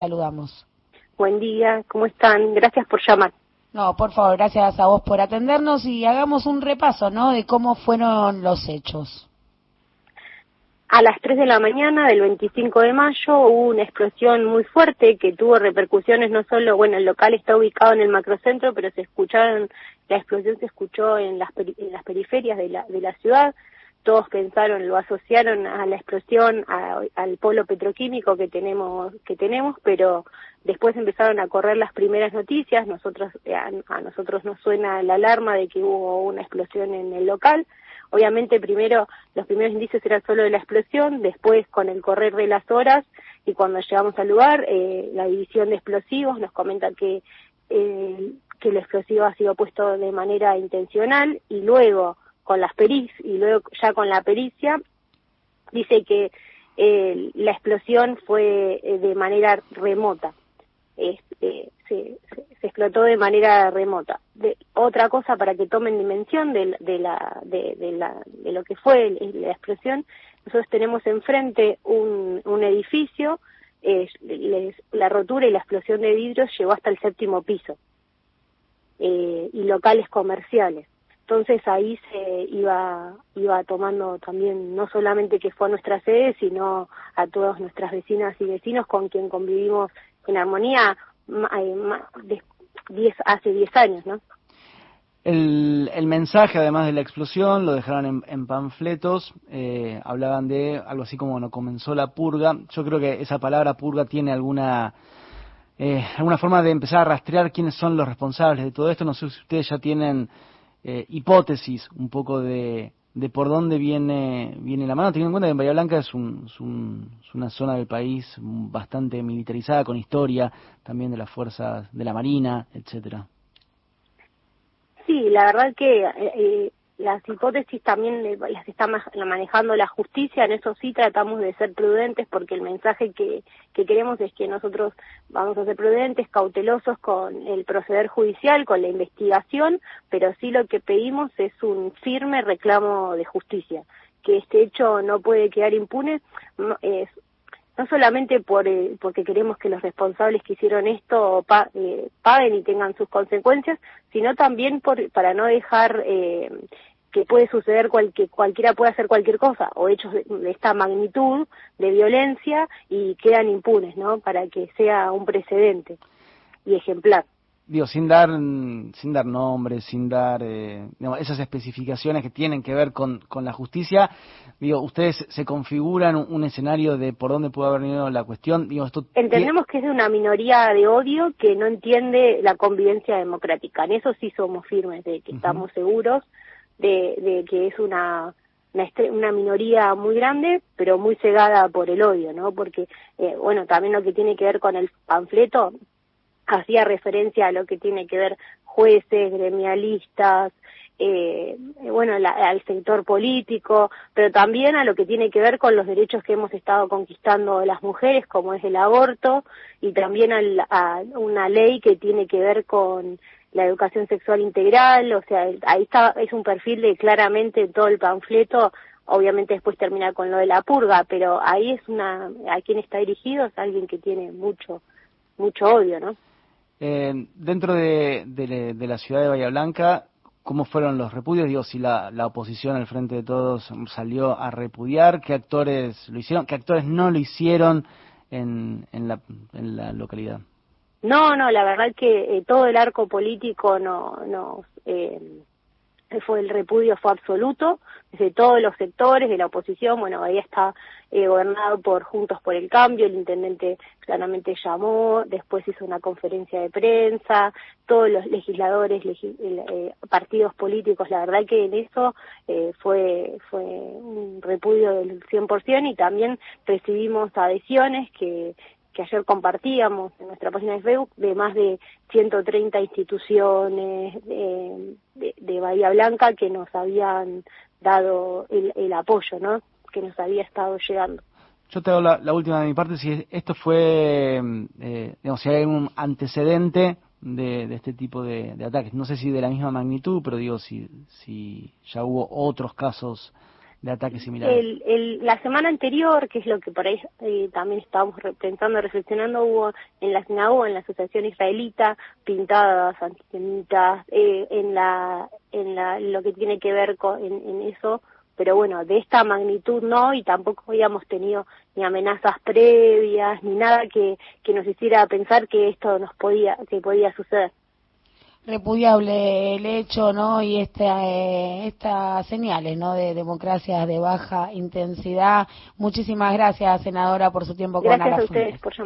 Saludamos. Buen día, ¿cómo están? Gracias por llamar. No, por favor, gracias a vos por atendernos y hagamos un repaso, ¿no? De cómo fueron los hechos. A las 3 de la mañana del 25 de mayo hubo una explosión muy fuerte que tuvo repercusiones no solo, bueno, el local está ubicado en el macrocentro, pero se escucharon, la explosión se escuchó en las, en las periferias de la, de la ciudad. Todos pensaron, lo asociaron a la explosión, al polo petroquímico que tenemos, que tenemos, pero después empezaron a correr las primeras noticias. Nosotros, a, a nosotros nos suena la alarma de que hubo una explosión en el local Obviamente primero los primeros indicios eran solo de la explosión, después con el correr de las horas y cuando llegamos al lugar, eh, la división de explosivos nos comenta que, eh, que el explosivo ha sido puesto de manera intencional y luego con las peris y luego ya con la pericia dice que eh, la explosión fue eh, de manera remota. Este, se, se, explotó de manera remota. De, otra cosa para que tomen dimensión de, la, de, la, de lo que fue la explosión, nosotros tenemos enfrente un, edificio, eh, la rotura y la explosión de vidrios llegó hasta el séptimo piso, y locales comerciales. Entonces ahí se iba, iba tomando también, no solamente que fue a nuestra sede, sino a todas nuestras vecinas y vecinos con quien convivimos en armonía diez, hace 10 años, ¿no? El, el, mensaje, además de la explosión, lo dejaron en, en panfletos, eh, hablaban de algo así como no comenzó la purga. Yo creo que esa palabra purga tiene alguna eh, alguna forma de empezar a rastrear quiénes son los responsables de todo esto. No sé si ustedes ya tienen eh, hipótesis un poco de, de por dónde viene, viene la mano, teniendo en cuenta que en Bahía Blanca es, un, es, un, es, una zona del país bastante militarizada, con historia también de las fuerzas de la Marina, etcétera. Sí, la verdad que eh, eh las hipótesis también las está manejando la justicia, en eso sí tratamos de ser prudentes porque el mensaje que, que queremos es que nosotros vamos a ser prudentes, cautelosos con el proceder judicial, con la investigación, pero sí lo que pedimos es un firme reclamo de justicia, que este hecho no puede quedar impune, es, no solamente por, eh, porque queremos que los responsables que hicieron esto pa, eh, paguen y tengan sus consecuencias, sino también por, para no dejar eh, que puede suceder cualquier cualquiera puede hacer cualquier cosa o hechos de, de, esta magnitud de violencia y quedan impunes, ¿no? Para que sea un precedente y ejemplar digo, sin dar, sin dar nombres, sin dar eh, digamos, esas especificaciones que tienen que ver con, con la justicia, digo, ustedes se configuran un, un, escenario de por dónde puede haber venido la cuestión. Digo, esto Entendemos que es de una minoría de odio que no entiende la convivencia democrática. En eso sí somos firmes, de que uh -huh. estamos seguros de, de que es una una, una minoría muy grande, pero muy cegada por el odio, ¿no? Porque, eh, bueno, también lo que tiene que ver con el panfleto, hacía referencia a lo que tiene que ver jueces, gremialistas, eh, bueno, la, al sector político, pero también a lo que tiene que ver con los derechos que hemos estado conquistando las mujeres, como es el aborto, y también al, a una ley que tiene que ver con la educación sexual integral, o sea, ahí está, es un perfil de claramente todo el panfleto, obviamente después termina con lo de la purga, pero ahí es una, a quien está dirigido es alguien que tiene mucho, mucho odio, ¿no? Eh, dentro de, la ciudad de Bahía Blanca, ¿cómo fueron los repudios? Digo, si la, la oposición al frente de todos salió a repudiar, ¿qué actores lo hicieron? ¿Qué actores no lo hicieron en, en, la, en la localidad? No, no, la verdad que eh, todo el arco político no, no eh, fue el repudio fue absoluto desde todos los sectores de la oposición. Bueno ahí está eh, gobernado por Juntos por el Cambio el intendente claramente llamó después hizo una conferencia de prensa todos los legisladores legi eh, partidos políticos la verdad que en eso eh, fue fue un repudio del 100% y también recibimos adhesiones que que ayer compartíamos en nuestra página de Facebook de más de 130 instituciones de, de, Bahía Blanca que nos habían dado el, apoyo, ¿no? Que nos había estado llegando. Yo te hago la, última de mi parte, si esto fue, eh, digamos, si hay un antecedente de, de este tipo de, de, ataques. No sé si de la misma magnitud, pero digo, si, si ya hubo otros casos de ataques. El, la semana anterior, que es lo que por ahí eh, también estábamos pensando, reflexionando, hubo en la sinagoga, en la asociación israelita, pintadas antisemitas, eh, en la en la lo que tiene que ver con en, eso pero bueno, de esta magnitud no, y tampoco habíamos tenido ni amenazas previas, ni nada que, que nos hiciera pensar que esto nos podía, que podía suceder repudiable el hecho, ¿no? Y esta, eh, estas señales, ¿no? De democracias de baja intensidad. Muchísimas gracias, senadora, por su tiempo gracias con Gracias a ustedes por llamar.